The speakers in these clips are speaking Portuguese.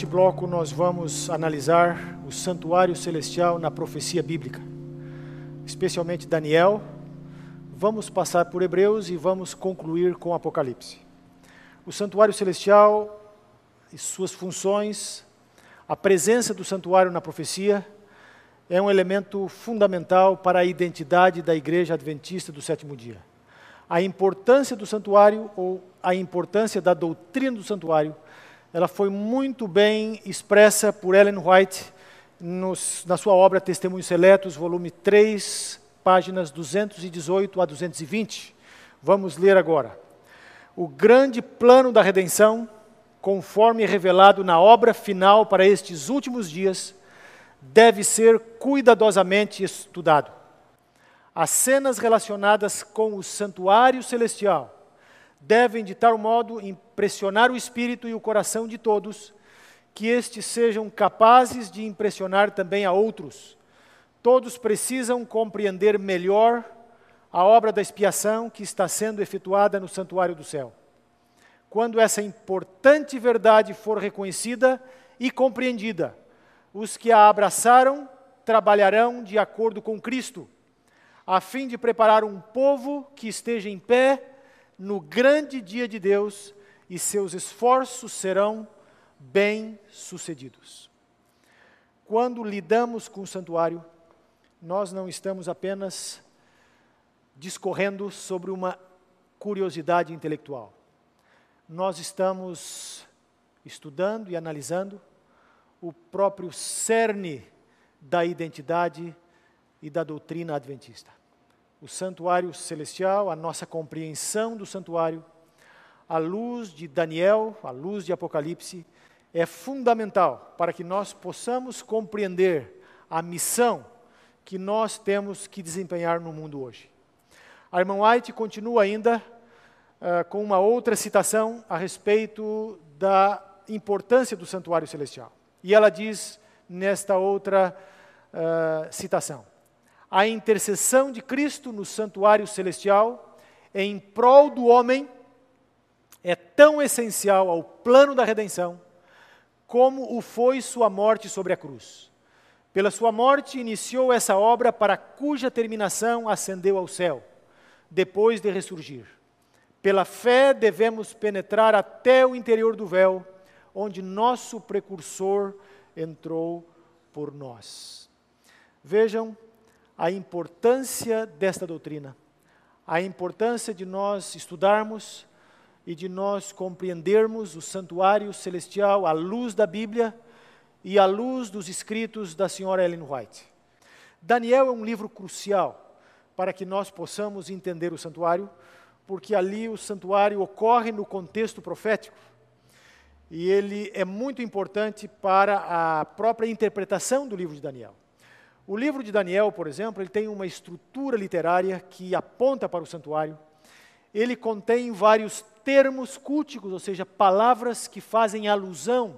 Neste bloco, nós vamos analisar o santuário celestial na profecia bíblica, especialmente Daniel. Vamos passar por Hebreus e vamos concluir com Apocalipse. O santuário celestial e suas funções, a presença do santuário na profecia, é um elemento fundamental para a identidade da Igreja Adventista do sétimo dia. A importância do santuário ou a importância da doutrina do santuário ela foi muito bem expressa por Ellen White nos, na sua obra Testemunhos Seletos, volume 3, páginas 218 a 220. Vamos ler agora. O grande plano da redenção, conforme revelado na obra final para estes últimos dias, deve ser cuidadosamente estudado. As cenas relacionadas com o santuário celestial devem, de tal modo, impressionar o espírito e o coração de todos, que estes sejam capazes de impressionar também a outros. Todos precisam compreender melhor a obra da expiação que está sendo efetuada no santuário do céu. Quando essa importante verdade for reconhecida e compreendida, os que a abraçaram trabalharão de acordo com Cristo, a fim de preparar um povo que esteja em pé no grande dia de Deus e seus esforços serão bem-sucedidos. Quando lidamos com o santuário, nós não estamos apenas discorrendo sobre uma curiosidade intelectual. Nós estamos estudando e analisando o próprio cerne da identidade e da doutrina adventista o santuário celestial, a nossa compreensão do santuário, a luz de Daniel, a luz de Apocalipse, é fundamental para que nós possamos compreender a missão que nós temos que desempenhar no mundo hoje. A irmã White continua ainda uh, com uma outra citação a respeito da importância do santuário celestial. E ela diz nesta outra uh, citação: a intercessão de Cristo no santuário celestial em prol do homem é tão essencial ao plano da redenção como o foi sua morte sobre a cruz. Pela sua morte iniciou essa obra para cuja terminação ascendeu ao céu, depois de ressurgir. Pela fé devemos penetrar até o interior do véu, onde nosso precursor entrou por nós. Vejam a importância desta doutrina, a importância de nós estudarmos e de nós compreendermos o santuário celestial à luz da Bíblia e à luz dos escritos da senhora Ellen White. Daniel é um livro crucial para que nós possamos entender o santuário, porque ali o santuário ocorre no contexto profético. E ele é muito importante para a própria interpretação do livro de Daniel. O livro de Daniel, por exemplo, ele tem uma estrutura literária que aponta para o santuário. Ele contém vários termos culticos, ou seja, palavras que fazem alusão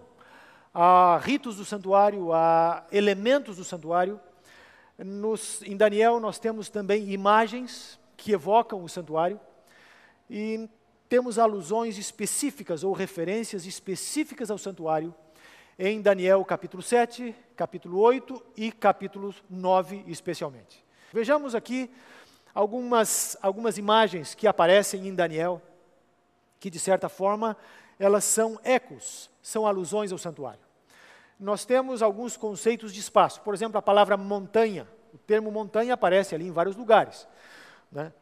a ritos do santuário, a elementos do santuário. Nos, em Daniel, nós temos também imagens que evocam o santuário e temos alusões específicas ou referências específicas ao santuário em Daniel capítulo 7, capítulo 8 e capítulo 9 especialmente. Vejamos aqui algumas, algumas imagens que aparecem em Daniel, que de certa forma elas são ecos, são alusões ao santuário. Nós temos alguns conceitos de espaço, por exemplo, a palavra montanha. O termo montanha aparece ali em vários lugares. Né?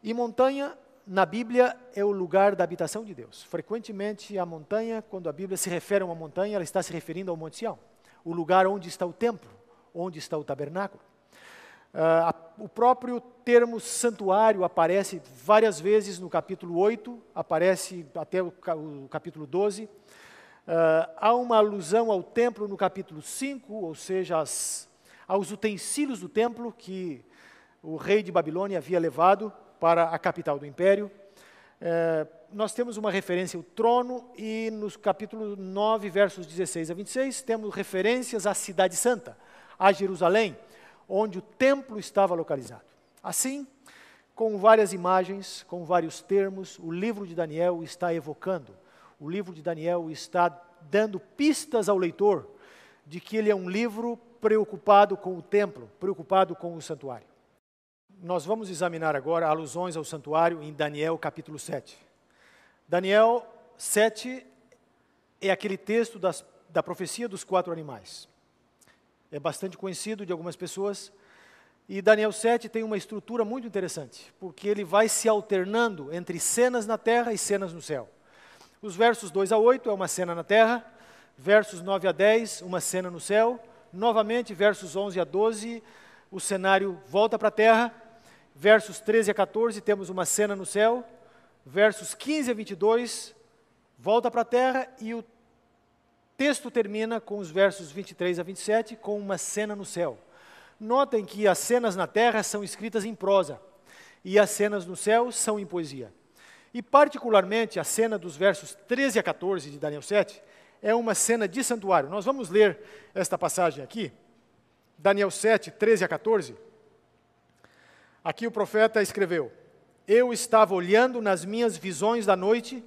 E montanha na Bíblia é o lugar da habitação de Deus. Frequentemente a montanha, quando a Bíblia se refere a uma montanha, ela está se referindo ao Monte Sião, o lugar onde está o templo, onde está o tabernáculo. Uh, o próprio termo santuário aparece várias vezes no capítulo 8, aparece até o, o capítulo 12. Uh, há uma alusão ao templo no capítulo 5, ou seja, as, aos utensílios do templo que o rei de Babilônia havia levado para a capital do império. Uh, nós temos uma referência ao trono e no capítulo 9, versos 16 a 26, temos referências à cidade santa, a Jerusalém, onde o templo estava localizado. Assim, com várias imagens, com vários termos, o livro de Daniel está evocando o livro de Daniel está dando pistas ao leitor de que ele é um livro preocupado com o templo, preocupado com o santuário. Nós vamos examinar agora alusões ao santuário em Daniel capítulo 7. Daniel 7 é aquele texto das, da profecia dos quatro animais. É bastante conhecido de algumas pessoas. E Daniel 7 tem uma estrutura muito interessante, porque ele vai se alternando entre cenas na terra e cenas no céu. Os versos 2 a 8 é uma cena na terra, versos 9 a 10, uma cena no céu. Novamente, versos 11 a 12, o cenário volta para a terra. Versos 13 a 14, temos uma cena no céu. Versos 15 a 22, volta para a terra. E o texto termina com os versos 23 a 27, com uma cena no céu. Notem que as cenas na terra são escritas em prosa e as cenas no céu são em poesia. E, particularmente, a cena dos versos 13 a 14 de Daniel 7 é uma cena de santuário. Nós vamos ler esta passagem aqui, Daniel 7, 13 a 14. Aqui o profeta escreveu: Eu estava olhando nas minhas visões da noite,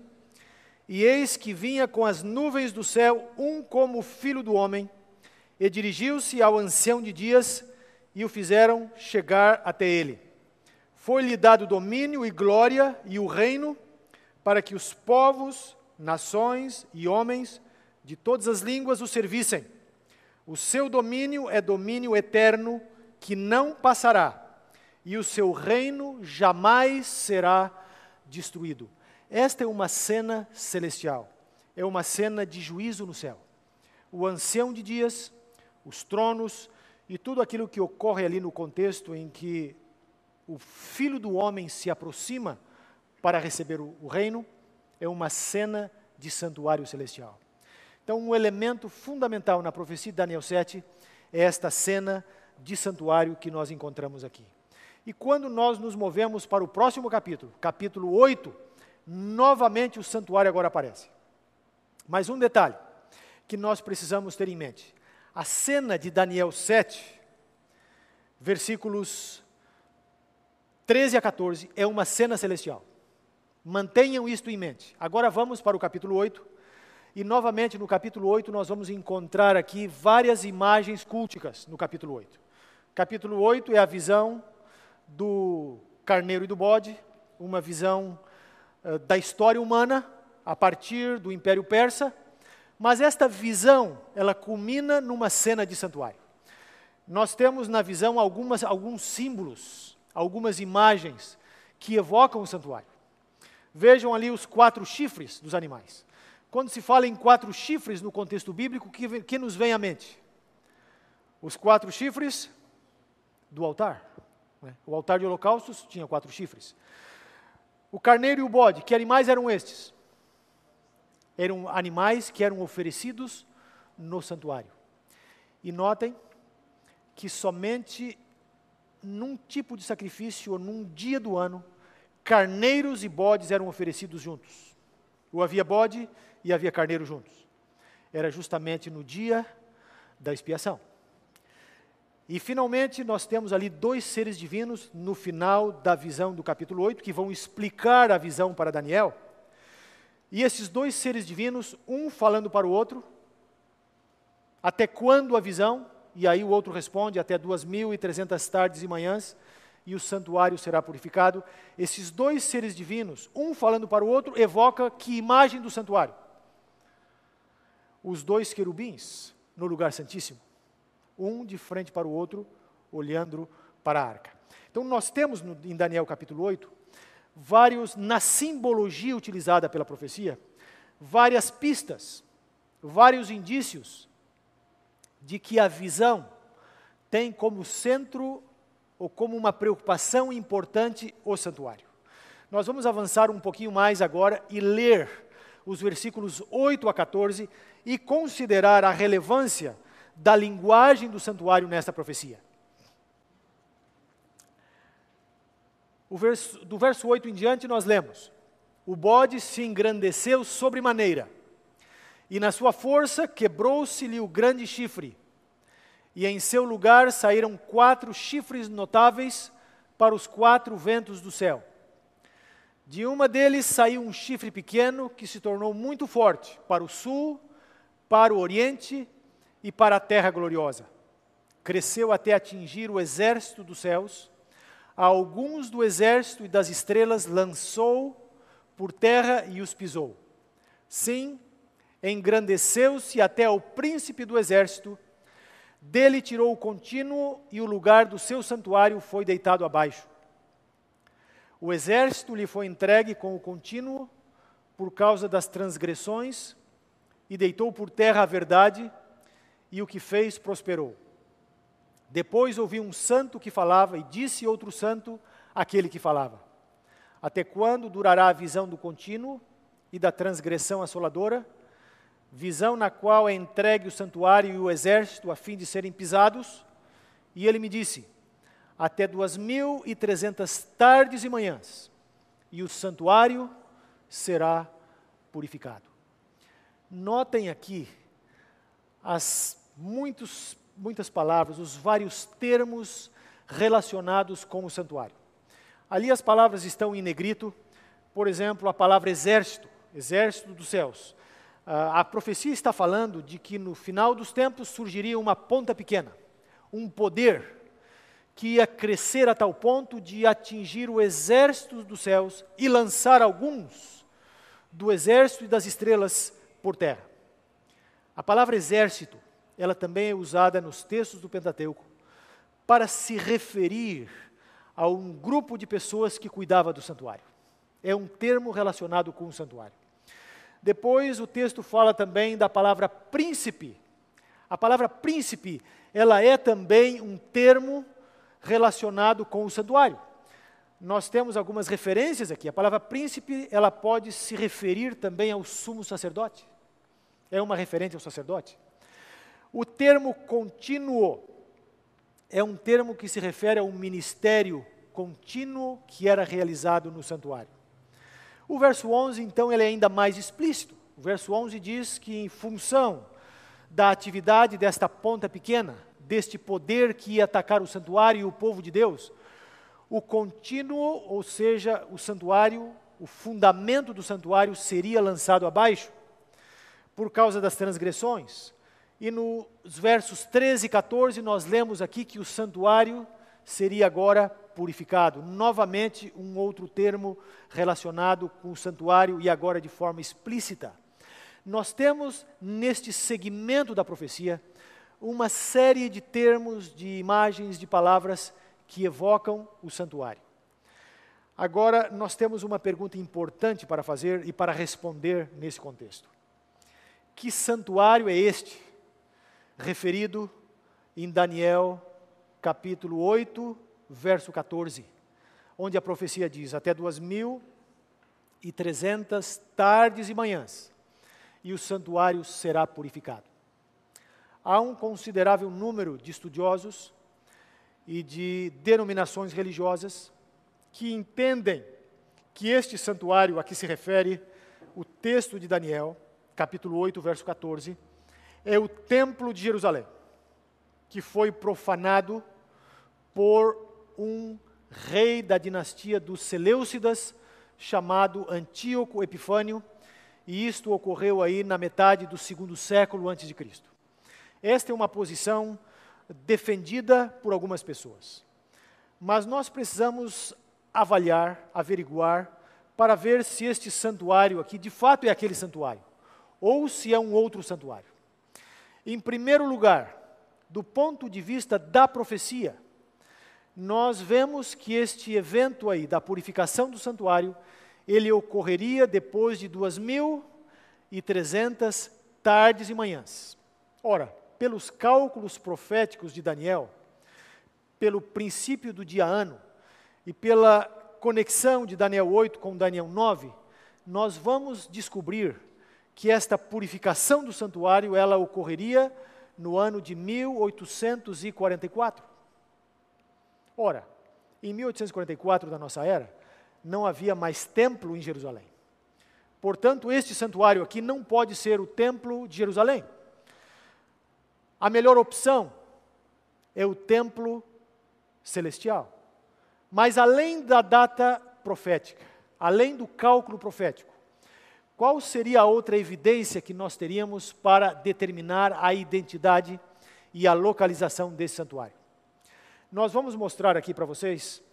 e eis que vinha com as nuvens do céu um como filho do homem, e dirigiu-se ao ancião de dias, e o fizeram chegar até ele. Foi-lhe dado domínio e glória e o reino para que os povos, nações e homens de todas as línguas o servissem. O seu domínio é domínio eterno que não passará, e o seu reino jamais será destruído. Esta é uma cena celestial, é uma cena de juízo no céu. O ancião de dias, os tronos e tudo aquilo que ocorre ali no contexto em que o filho do homem se aproxima para receber o, o reino, é uma cena de santuário celestial. Então, um elemento fundamental na profecia de Daniel 7 é esta cena de santuário que nós encontramos aqui. E quando nós nos movemos para o próximo capítulo, capítulo 8, novamente o santuário agora aparece. Mas um detalhe que nós precisamos ter em mente: a cena de Daniel 7, versículos 13 a 14 é uma cena celestial. Mantenham isto em mente. Agora vamos para o capítulo 8. E novamente no capítulo 8 nós vamos encontrar aqui várias imagens culticas no capítulo 8. Capítulo 8 é a visão do carneiro e do bode, uma visão uh, da história humana a partir do Império Persa, mas esta visão, ela culmina numa cena de santuário. Nós temos na visão algumas, alguns símbolos algumas imagens que evocam o santuário. Vejam ali os quatro chifres dos animais. Quando se fala em quatro chifres no contexto bíblico, o que, que nos vem à mente? Os quatro chifres do altar. Né? O altar de holocaustos tinha quatro chifres. O carneiro e o bode, que animais eram estes? Eram animais que eram oferecidos no santuário. E notem que somente num tipo de sacrifício ou num dia do ano, carneiros e bodes eram oferecidos juntos. Ou havia bode e havia carneiro juntos. Era justamente no dia da expiação. E finalmente nós temos ali dois seres divinos no final da visão do capítulo 8 que vão explicar a visão para Daniel. E esses dois seres divinos, um falando para o outro, até quando a visão? E aí o outro responde: até duas mil e trezentas tardes e manhãs, e o santuário será purificado. Esses dois seres divinos, um falando para o outro, evoca que imagem do santuário? Os dois querubins no lugar santíssimo, um de frente para o outro, olhando para a arca. Então nós temos no, em Daniel capítulo 8 vários na simbologia utilizada pela profecia, várias pistas, vários indícios de que a visão tem como centro ou como uma preocupação importante o santuário. Nós vamos avançar um pouquinho mais agora e ler os versículos 8 a 14 e considerar a relevância da linguagem do santuário nesta profecia. Verso, do verso 8 em diante, nós lemos: O bode se engrandeceu sobremaneira, e na sua força quebrou-se-lhe o grande chifre, e em seu lugar saíram quatro chifres notáveis para os quatro ventos do céu. De uma deles saiu um chifre pequeno que se tornou muito forte para o sul, para o oriente e para a terra gloriosa. Cresceu até atingir o exército dos céus a alguns do exército e das estrelas lançou por terra e os pisou. Sim, engrandeceu-se até ao príncipe do exército, dele tirou o contínuo e o lugar do seu santuário foi deitado abaixo. O exército lhe foi entregue com o contínuo por causa das transgressões e deitou por terra a verdade, e o que fez prosperou. Depois ouvi um santo que falava, e disse outro santo aquele que falava: Até quando durará a visão do contínuo e da transgressão assoladora? Visão na qual é entregue o santuário e o exército a fim de serem pisados? E ele me disse: Até duas mil e trezentas tardes e manhãs, e o santuário será purificado. Notem aqui as muitos muitas palavras, os vários termos relacionados com o santuário. Ali as palavras estão em negrito, por exemplo, a palavra exército, exército dos céus. a profecia está falando de que no final dos tempos surgiria uma ponta pequena, um poder que ia crescer a tal ponto de atingir o exército dos céus e lançar alguns do exército e das estrelas por terra. A palavra exército ela também é usada nos textos do Pentateuco para se referir a um grupo de pessoas que cuidava do santuário. É um termo relacionado com o santuário. Depois o texto fala também da palavra príncipe. A palavra príncipe, ela é também um termo relacionado com o santuário. Nós temos algumas referências aqui. A palavra príncipe, ela pode se referir também ao sumo sacerdote. É uma referência ao sacerdote. O termo contínuo é um termo que se refere a um ministério contínuo que era realizado no santuário. O verso 11, então, ele é ainda mais explícito. O verso 11 diz que, em função da atividade desta ponta pequena, deste poder que ia atacar o santuário e o povo de Deus, o contínuo, ou seja, o santuário, o fundamento do santuário seria lançado abaixo por causa das transgressões, e nos versos 13 e 14, nós lemos aqui que o santuário seria agora purificado. Novamente, um outro termo relacionado com o santuário e agora de forma explícita. Nós temos neste segmento da profecia uma série de termos, de imagens, de palavras que evocam o santuário. Agora, nós temos uma pergunta importante para fazer e para responder nesse contexto: Que santuário é este referido em Daniel capítulo 8, verso 14, onde a profecia diz: Até duas mil e trezentas tardes e manhãs, e o santuário será purificado. Há um considerável número de estudiosos e de denominações religiosas que entendem que este santuário a que se refere o texto de Daniel, capítulo 8, verso 14, é o Templo de Jerusalém, que foi profanado por um rei da dinastia dos Seleucidas, chamado Antíoco Epifânio, e isto ocorreu aí na metade do segundo século antes de Cristo. Esta é uma posição defendida por algumas pessoas. Mas nós precisamos avaliar, averiguar, para ver se este santuário aqui de fato é aquele santuário, ou se é um outro santuário. Em primeiro lugar, do ponto de vista da profecia, nós vemos que este evento aí da purificação do santuário, ele ocorreria depois de duas mil e trezentas tardes e manhãs. Ora, pelos cálculos proféticos de Daniel, pelo princípio do dia ano e pela conexão de Daniel 8 com Daniel 9, nós vamos descobrir que esta purificação do santuário ela ocorreria no ano de 1844. Ora, em 1844 da nossa era, não havia mais templo em Jerusalém. Portanto, este santuário aqui não pode ser o templo de Jerusalém. A melhor opção é o templo celestial. Mas além da data profética, além do cálculo profético, qual seria a outra evidência que nós teríamos para determinar a identidade e a localização desse santuário? Nós vamos mostrar aqui para vocês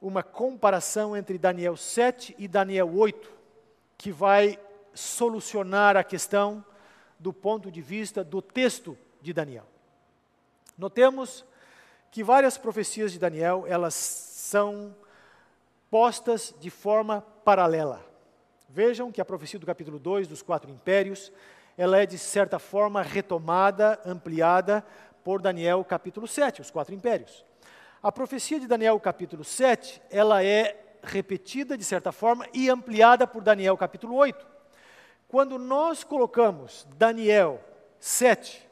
uma comparação entre Daniel 7 e Daniel 8, que vai solucionar a questão do ponto de vista do texto de Daniel. Notemos que várias profecias de Daniel, elas são postas de forma paralela. Vejam que a profecia do capítulo 2 dos quatro impérios, ela é de certa forma retomada, ampliada por Daniel capítulo 7, os quatro impérios. A profecia de Daniel capítulo 7, ela é repetida de certa forma e ampliada por Daniel capítulo 8. Quando nós colocamos Daniel 7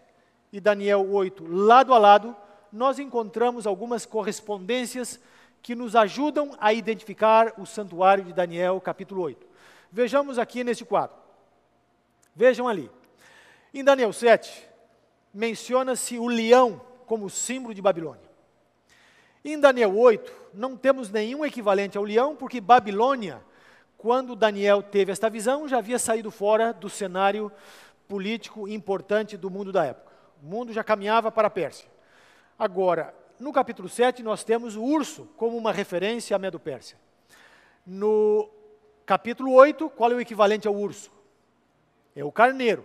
e Daniel 8 lado a lado, nós encontramos algumas correspondências que nos ajudam a identificar o santuário de Daniel capítulo 8. Vejamos aqui nesse quadro. Vejam ali. Em Daniel 7, menciona-se o leão como símbolo de Babilônia. Em Daniel 8, não temos nenhum equivalente ao leão, porque Babilônia, quando Daniel teve esta visão, já havia saído fora do cenário político importante do mundo da época. O mundo já caminhava para a Pérsia. Agora, no capítulo 7, nós temos o urso como uma referência à Medo-Pérsia. No capítulo 8, qual é o equivalente ao urso? É o carneiro.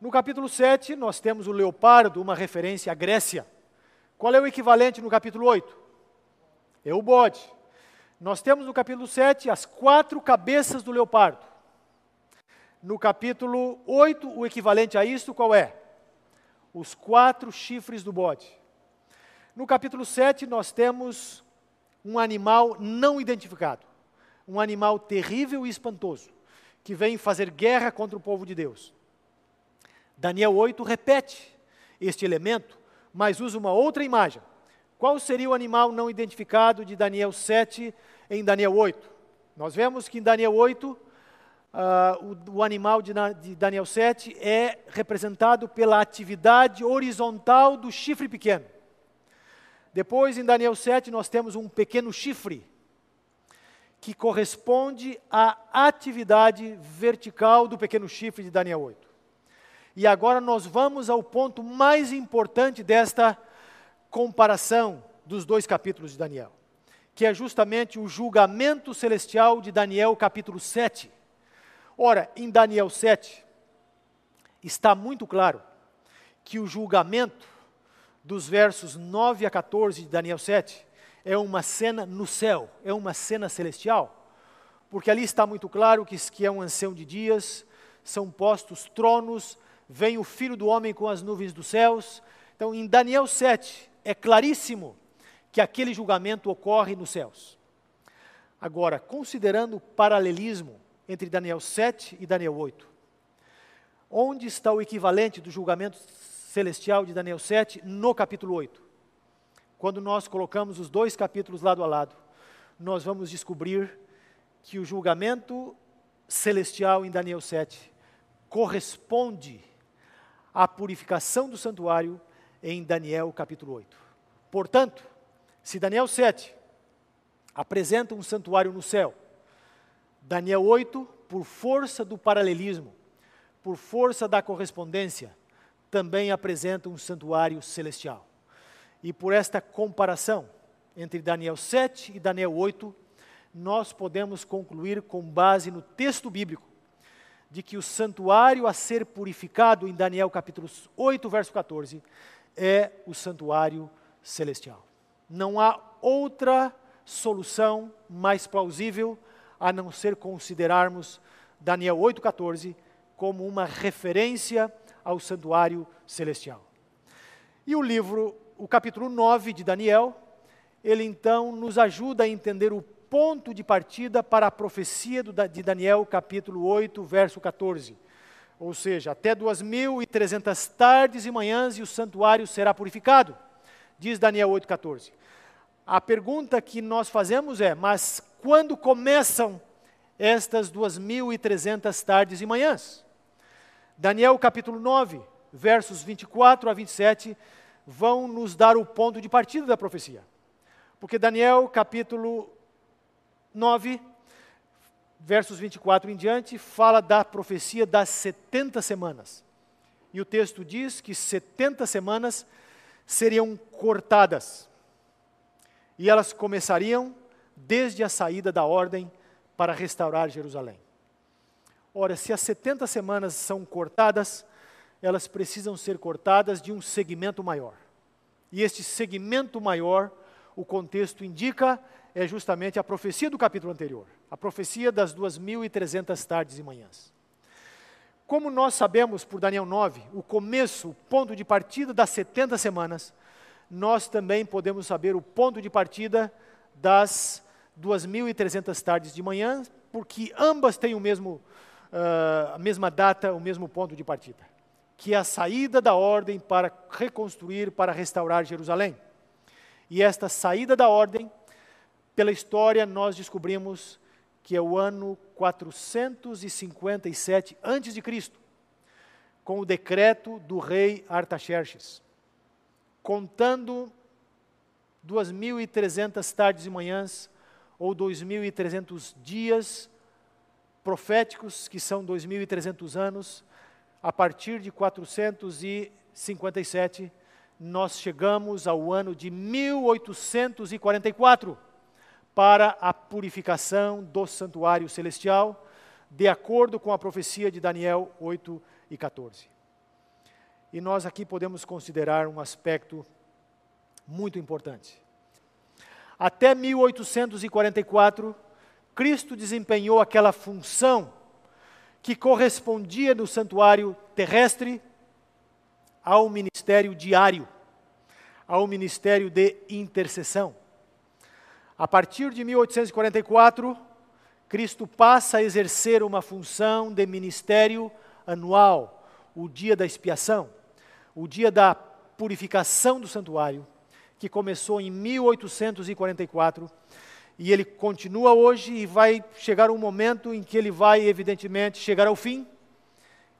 No capítulo 7, nós temos o leopardo, uma referência à Grécia. Qual é o equivalente no capítulo 8? É o bode. Nós temos no capítulo 7 as quatro cabeças do leopardo. No capítulo 8, o equivalente a isto qual é? Os quatro chifres do bode. No capítulo 7, nós temos um animal não identificado, um animal terrível e espantoso, que vem fazer guerra contra o povo de Deus. Daniel 8 repete este elemento, mas usa uma outra imagem. Qual seria o animal não identificado de Daniel 7 em Daniel 8? Nós vemos que em Daniel 8, uh, o, o, animal de, de Daniel 7 é representado pela atividade horizontal do chifre pequeno. Depois, em Daniel 7, nós temos um pequeno chifre, que corresponde à atividade vertical do pequeno chifre de Daniel 8. E agora nós vamos ao ponto mais importante desta comparação dos dois capítulos de Daniel, que é justamente o julgamento celestial de Daniel, capítulo 7. Ora, em Daniel 7, está muito claro que o julgamento dos versos 9 a 14 de Daniel 7 é uma cena no céu, é uma cena celestial, porque ali está muito claro que, que é um ancião de dias, são postos tronos vem o filho do homem com as nuvens dos céus. Então, em Daniel 7, é claríssimo que aquele julgamento ocorre nos céus. Agora, considerando o paralelismo entre Daniel 7 e Daniel 8, onde está o equivalente do julgamento celestial de Daniel 7 no capítulo 8? Quando nós colocamos os dois capítulos lado a lado, nós vamos descobrir que o julgamento celestial em Daniel 7 corresponde a purificação do santuário em Daniel capítulo 8. Portanto, se Daniel 7 apresenta um santuário no céu, Daniel 8, por força do paralelismo, por força da correspondência, também apresenta um santuário celestial. E por esta comparação entre Daniel 7 e Daniel 8, nós podemos concluir com base no texto bíblico de que o santuário a ser purificado em Daniel capítulo 8, verso 14, é o santuário celestial. Não há outra solução mais plausível a não ser considerarmos Daniel 8,14 como uma referência ao santuário celestial. E o livro, o capítulo 9 de Daniel, ele então nos ajuda a entender o ponto de partida para a profecia de Daniel, capítulo 8, verso 14. ou seja, até 2.300 tardes e manhãs e o santuário será purificado, diz Daniel 8,14. A pergunta que nós fazemos é: mas quando começam estas 2.300 tardes e manhãs? Daniel capítulo 9, versos 24 a 27, vão nos dar o ponto de partida da profecia. Porque Daniel capítulo 9, versos 24 em diante, fala da profecia das 70 semanas. E o texto diz que 70 semanas seriam cortadas. E elas começariam desde a saída da ordem para restaurar Jerusalém. Ora, se as 70 semanas são cortadas, elas precisam ser cortadas de um segmento maior. E este segmento maior, o contexto indica, é justamente a profecia do capítulo anterior, a profecia das 2.300 tardes e manhãs. Como nós sabemos por Daniel 9, o começo, o ponto de partida das 70 semanas, nós também podemos saber o ponto de partida das 2.300 tardes de manhã, porque ambas têm o mesmo, uh, a mesma data, o mesmo ponto de partida, que é a saída da ordem para reconstruir, para restaurar Jerusalém. E esta saída da ordem, pela história, nós descobrimos que é o ano 457 a.C., com o decreto do rei Artaxerxes, contando 2.300 tardes e manhãs ou 2.300 dias proféticos, que são 2.300 anos, a partir de 457, nós chegamos ao ano de 1844 para a purificação do santuário celestial, de acordo com a profecia de Daniel 8 e 14. E nós aqui podemos considerar um aspecto muito importante. Até 1844, Cristo desempenhou aquela função que correspondia no santuário terrestre ao ministério diário, ao ministério de intercessão. A partir de 1844, Cristo passa a exercer uma função de ministério anual, o dia da expiação, o dia da purificação do santuário, que começou em 1844 e ele continua hoje e vai chegar um momento em que ele vai, evidentemente, chegar ao fim.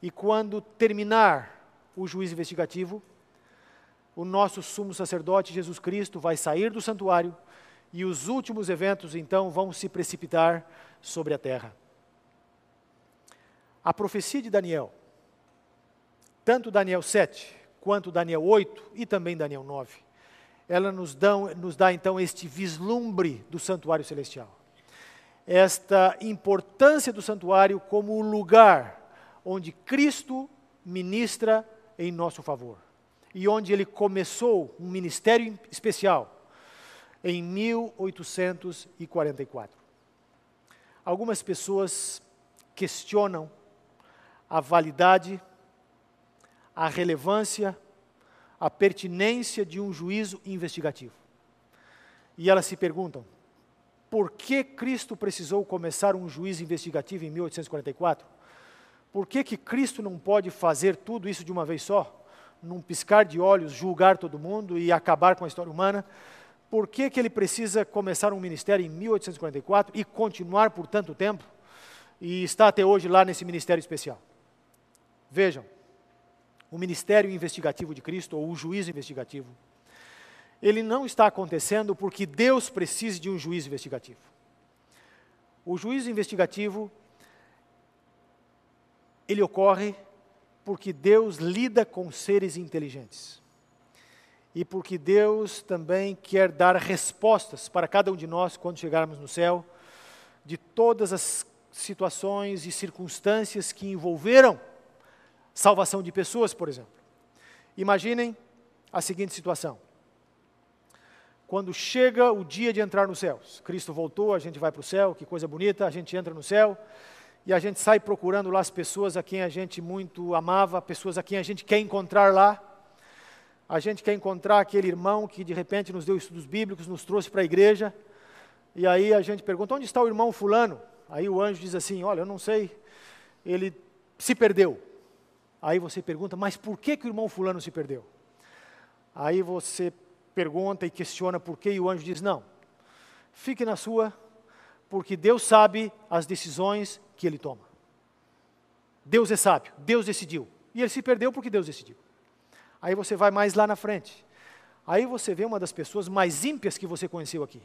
E quando terminar o juízo investigativo, o nosso sumo sacerdote Jesus Cristo vai sair do santuário e os últimos eventos então vão se precipitar sobre a terra. A profecia de Daniel, tanto Daniel 7 quanto Daniel 8 e também Daniel 9, ela nos dá, nos dá então este vislumbre do santuário celestial. Esta importância do santuário como o lugar onde Cristo ministra em nosso favor. E onde ele começou um ministério especial em 1844. Algumas pessoas questionam a validade, a relevância a pertinência de um juízo investigativo. E elas se perguntam: por que Cristo precisou começar um juízo investigativo em 1844? Por que, que Cristo não pode fazer tudo isso de uma vez só? Num piscar de olhos, julgar todo mundo e acabar com a história humana? Por que, que ele precisa começar um ministério em 1844 e continuar por tanto tempo? E está até hoje lá nesse ministério especial. Vejam, o ministério investigativo de Cristo, ou o juízo investigativo, ele não está acontecendo porque Deus precise de um juízo investigativo. O juízo investigativo, ele ocorre porque Deus lida com seres inteligentes. E porque Deus também quer dar respostas para cada um de nós quando chegarmos no céu, de todas as situações e circunstâncias que envolveram salvação de pessoas, por exemplo. Imaginem a seguinte situação. Quando chega o dia de entrar nos céus, Cristo voltou, a gente vai para o céu, que coisa bonita, a gente entra no céu e a gente sai procurando lá as pessoas a quem a gente muito amava, pessoas a quem a gente quer encontrar lá. A gente quer encontrar aquele irmão que de repente nos deu estudos bíblicos, nos trouxe para a igreja. E aí a gente pergunta: onde está o irmão Fulano? Aí o anjo diz assim: Olha, eu não sei, ele se perdeu. Aí você pergunta, mas por que, que o irmão fulano se perdeu? Aí você pergunta e questiona por que, e o anjo diz: não, fique na sua, porque Deus sabe as decisões que ele toma. Deus é sábio, Deus decidiu. E ele se perdeu porque Deus decidiu. Aí você vai mais lá na frente. Aí você vê uma das pessoas mais ímpias que você conheceu aqui.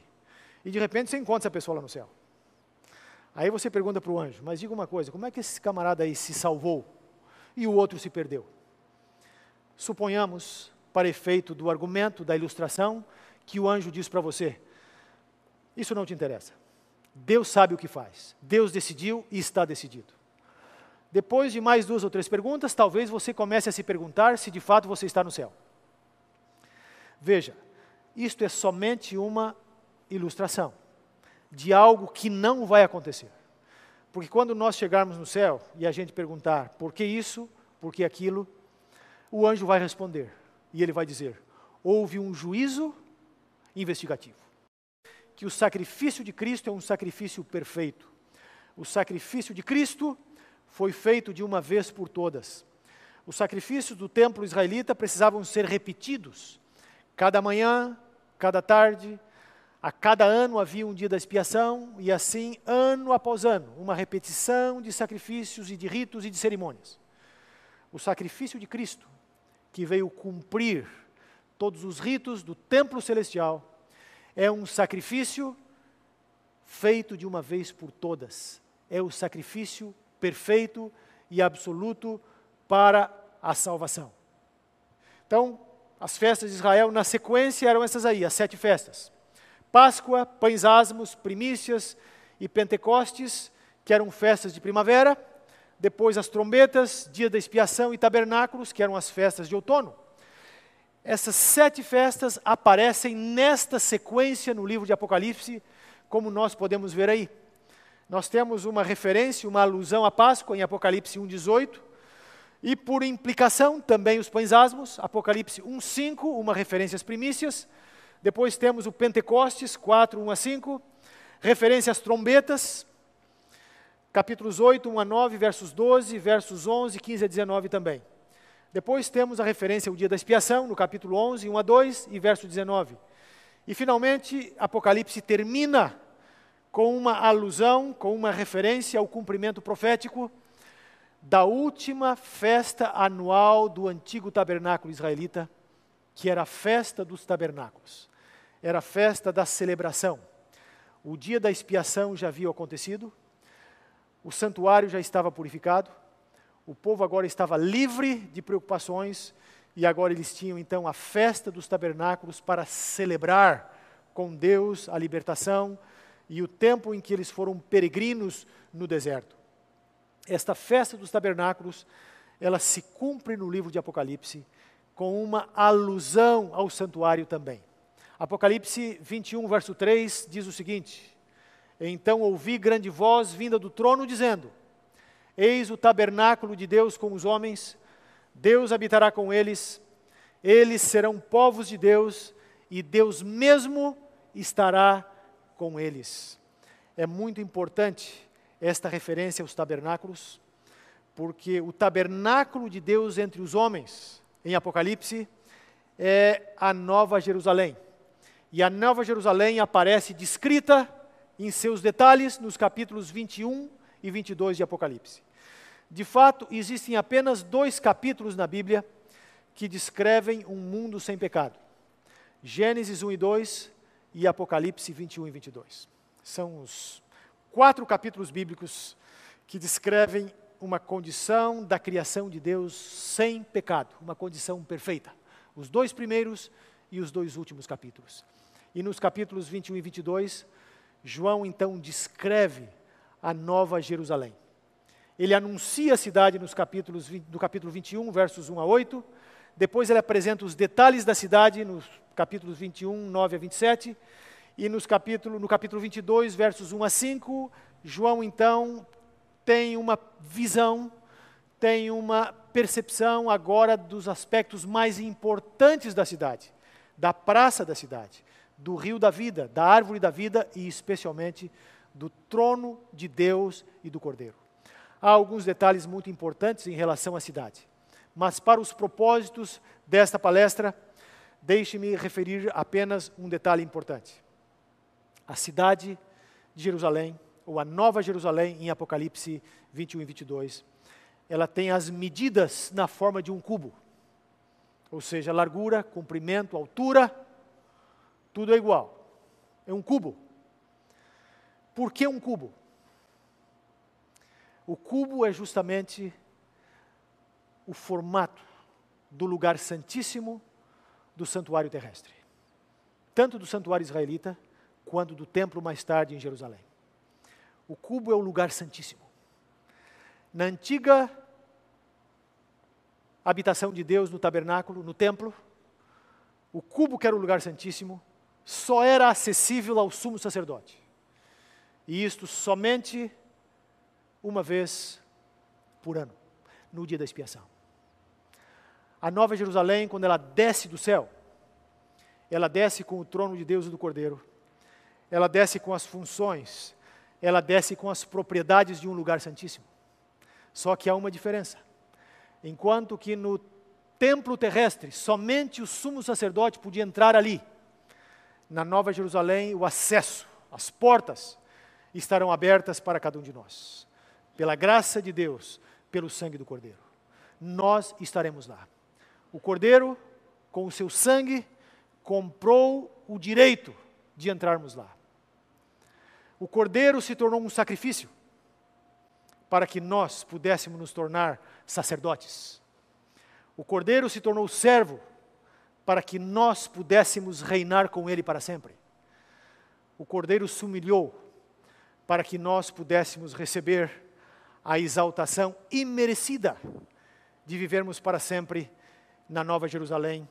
E de repente você encontra essa pessoa lá no céu. Aí você pergunta para o anjo, mas diga uma coisa, como é que esse camarada aí se salvou e o outro se perdeu? Suponhamos para efeito do argumento, da ilustração, que o anjo diz para você: Isso não te interessa. Deus sabe o que faz. Deus decidiu e está decidido. Depois de mais duas ou três perguntas, talvez você comece a se perguntar se de fato você está no céu. Veja, isto é somente uma ilustração de algo que não vai acontecer. Porque quando nós chegarmos no céu e a gente perguntar por que isso, por que aquilo, o anjo vai responder. E ele vai dizer: houve um juízo investigativo. Que o sacrifício de Cristo é um sacrifício perfeito. O sacrifício de Cristo foi feito de uma vez por todas. Os sacrifícios do templo israelita precisavam ser repetidos. Cada manhã, cada tarde, a cada ano havia um dia da expiação, e assim, ano após ano, uma repetição de sacrifícios e de ritos e de cerimônias. O sacrifício de Cristo que veio cumprir todos os ritos do templo celestial, é um sacrifício feito de uma vez por todas. É o sacrifício perfeito e absoluto para a salvação. Então, as festas de Israel, na sequência, eram essas aí, as sete festas: Páscoa, pães asmos, primícias e Pentecostes, que eram festas de primavera depois as trombetas, dia da expiação e tabernáculos, que eram as festas de outono. Essas sete festas aparecem nesta sequência no livro de Apocalipse, como nós podemos ver aí. Nós temos uma referência, uma alusão à Páscoa em Apocalipse 1,18, e por implicação também os pães asmos, Apocalipse 1,5, uma referência às primícias. Depois temos o Pentecostes 4, 1 a 5, referência às trombetas, capítulos 8, 1 a 9, versos 12, versos 11, 15 a 19 também. Depois temos a referência ao dia da expiação, no capítulo 11, 1 a 2 e verso 19. E finalmente, Apocalipse termina com uma alusão, com uma referência ao cumprimento profético da última festa anual do antigo tabernáculo israelita, que era a festa dos tabernáculos. Era a festa da celebração. O dia da expiação já havia acontecido, o santuário já estava purificado, o povo agora estava livre de preocupações e agora eles tinham então a festa dos tabernáculos para celebrar com Deus a libertação e o tempo em que eles foram peregrinos no deserto. Esta festa dos tabernáculos, ela se cumpre no livro de Apocalipse com uma alusão ao santuário também. Apocalipse 21, verso 3 diz o seguinte: então ouvi grande voz vinda do trono dizendo: Eis o tabernáculo de Deus com os homens, Deus habitará com eles, eles serão povos de Deus e Deus mesmo estará com eles. É muito importante esta referência aos tabernáculos, porque o tabernáculo de Deus entre os homens, em Apocalipse, é a Nova Jerusalém. E a Nova Jerusalém aparece descrita em seus detalhes nos capítulos 21 e 22 de Apocalipse. De fato, existem apenas dois capítulos na Bíblia que descrevem um mundo sem pecado: Gênesis 1 e 2 e Apocalipse 21 e 22. São os quatro capítulos bíblicos que descrevem uma condição da criação de Deus sem pecado, uma condição perfeita. Os dois primeiros e os dois últimos capítulos. E nos capítulos 21 e 22, João então descreve a nova Jerusalém. Ele anuncia a cidade nos capítulos, no capítulo 21, versos 1 a 8. Depois ele apresenta os detalhes da cidade nos capítulos 21, 9 a 27. E nos capítulo, no capítulo 22, versos 1 a 5, João então tem uma visão, tem uma percepção agora dos aspectos mais importantes da cidade, da praça da cidade do rio da vida, da árvore da vida e especialmente do trono de Deus e do Cordeiro. Há alguns detalhes muito importantes em relação à cidade. Mas para os propósitos desta palestra, deixe-me referir apenas um detalhe importante. A cidade de Jerusalém, ou a Nova Jerusalém em Apocalipse 21 e 22, ela tem as medidas na forma de um cubo. Ou seja, largura, comprimento, altura, tudo é igual. É um cubo. Por que um cubo? O cubo é justamente o formato do lugar santíssimo do santuário terrestre. Tanto do santuário israelita, quanto do templo mais tarde em Jerusalém. O cubo é o lugar santíssimo. Na antiga habitação de Deus no tabernáculo, no templo, o cubo que era o lugar santíssimo só era acessível ao sumo sacerdote. E isto somente uma vez por ano, no dia da expiação. A Nova Jerusalém, quando ela desce do céu, ela desce com o trono de Deus e do Cordeiro, ela desce com as funções, ela desce com as propriedades de um lugar santíssimo. Só que há uma diferença. Enquanto que no templo terrestre somente o sumo sacerdote podia entrar ali, na Nova Jerusalém o acesso, as portas estarão abertas para cada um de nós. Pela graça de Deus, pelo sangue do Cordeiro. Nós estaremos lá. O Cordeiro, com o seu sangue, comprou o direito de entrarmos lá. O Cordeiro se tornou um sacrifício para que nós pudéssemos nos tornar sacerdotes. O Cordeiro se tornou servo para que nós pudéssemos reinar com Ele para sempre. O Cordeiro se humilhou para que nós pudéssemos receber a exaltação imerecida de vivermos para sempre na Nova Jerusalém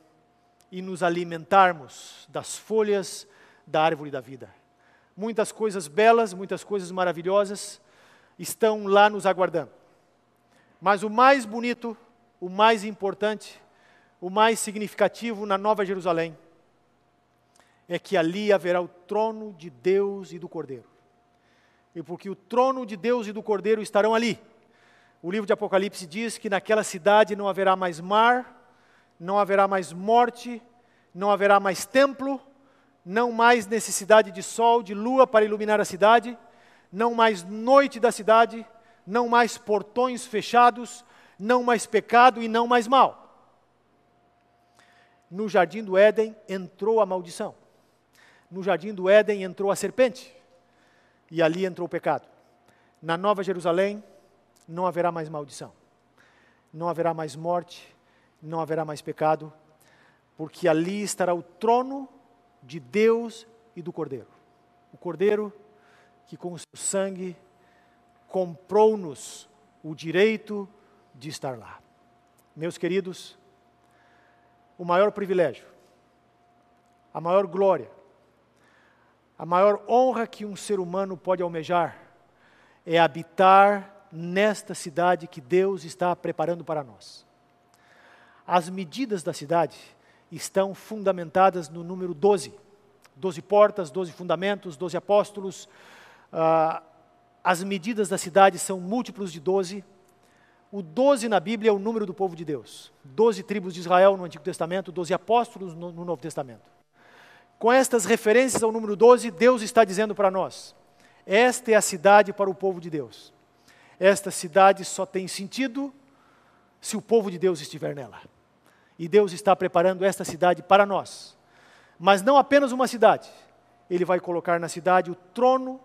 e nos alimentarmos das folhas da árvore da vida. Muitas coisas belas, muitas coisas maravilhosas estão lá nos aguardando. Mas o mais bonito, o mais importante, o mais significativo na Nova Jerusalém é que ali haverá o trono de Deus e do Cordeiro. E porque o trono de Deus e do Cordeiro estarão ali. O livro de Apocalipse diz que naquela cidade não haverá mais mar, não haverá mais morte, não haverá mais templo, não mais necessidade de sol, de lua para iluminar a cidade não mais noite da cidade, não mais portões fechados, não mais pecado e não mais mal. No jardim do Éden entrou a maldição. No jardim do Éden entrou a serpente. E ali entrou o pecado. Na Nova Jerusalém não haverá mais maldição. Não haverá mais morte, não haverá mais pecado, porque ali estará o trono de Deus e do Cordeiro. O Cordeiro que com o seu sangue comprou-nos o direito de estar lá. Meus queridos, o maior privilégio, a maior glória, a maior honra que um ser humano pode almejar é habitar nesta cidade que Deus está preparando para nós. As medidas da cidade estão fundamentadas no número 12. Doze portas, doze fundamentos, doze apóstolos, Uh, as medidas da cidade são múltiplos de 12. O 12 na Bíblia é o número do povo de Deus. Doze tribos de Israel no Antigo Testamento, doze apóstolos no, no Novo Testamento. Com estas referências ao número 12, Deus está dizendo para nós: esta é a cidade para o povo de Deus. Esta cidade só tem sentido se o povo de Deus estiver nela. E Deus está preparando esta cidade para nós. Mas não apenas uma cidade. Ele vai colocar na cidade o trono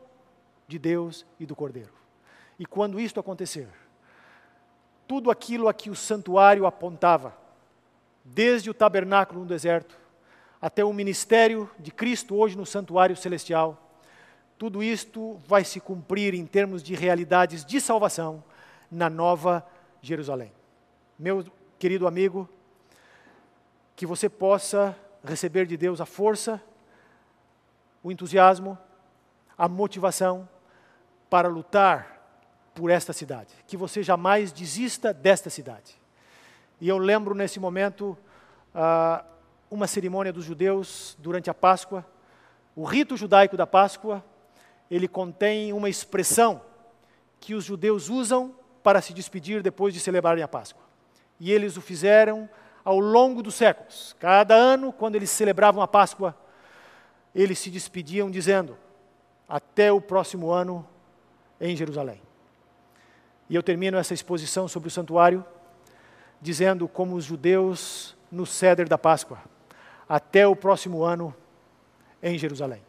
de Deus e do Cordeiro. E quando isto acontecer, tudo aquilo a que o santuário apontava, desde o tabernáculo no deserto, até o ministério de Cristo hoje no santuário celestial, tudo isto vai se cumprir em termos de realidades de salvação na nova Jerusalém. Meu querido amigo, que você possa receber de Deus a força, o entusiasmo, a motivação para lutar por esta cidade. Que você jamais desista desta cidade. E eu lembro nesse momento uh, uma cerimônia dos judeus durante a Páscoa. O rito judaico da Páscoa, ele contém uma expressão que os judeus usam para se despedir depois de celebrarem a Páscoa. E eles o fizeram ao longo dos séculos. Cada ano, quando eles celebravam a Páscoa, eles se despediam dizendo: Até o próximo ano em Jerusalém. E eu termino essa exposição sobre o santuário dizendo como os judeus no ceder da Páscoa. Até o próximo ano em Jerusalém.